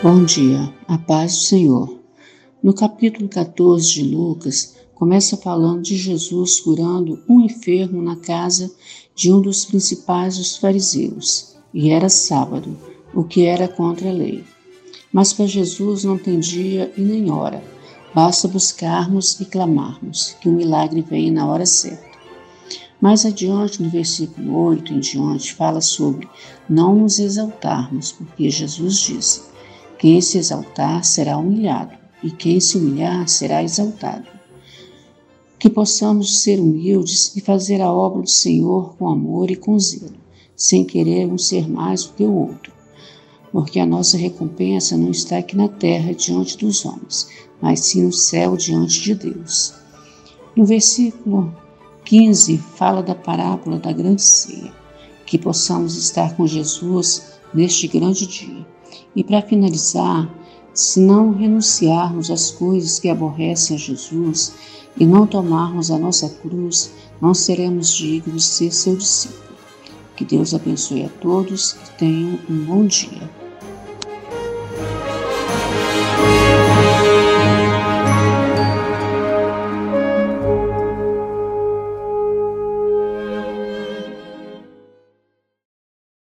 Bom dia, a paz do Senhor. No capítulo 14 de Lucas, começa falando de Jesus curando um enfermo na casa de um dos principais dos fariseus, e era sábado, o que era contra a lei. Mas para Jesus não tem dia e nem hora, basta buscarmos e clamarmos que o milagre venha na hora certa. Mais adiante, no versículo 8 em diante, fala sobre não nos exaltarmos, porque Jesus disse: quem se exaltar será humilhado, e quem se humilhar será exaltado. Que possamos ser humildes e fazer a obra do Senhor com amor e com zelo, sem querer um ser mais do que o outro. Porque a nossa recompensa não está aqui na terra diante dos homens, mas sim no céu diante de Deus. No versículo 15 fala da parábola da grande ceia, que possamos estar com Jesus neste grande dia e para finalizar, se não renunciarmos às coisas que aborrecem a Jesus e não tomarmos a nossa cruz, não seremos dignos de ser seu discípulo. Que Deus abençoe a todos e tenham um bom dia.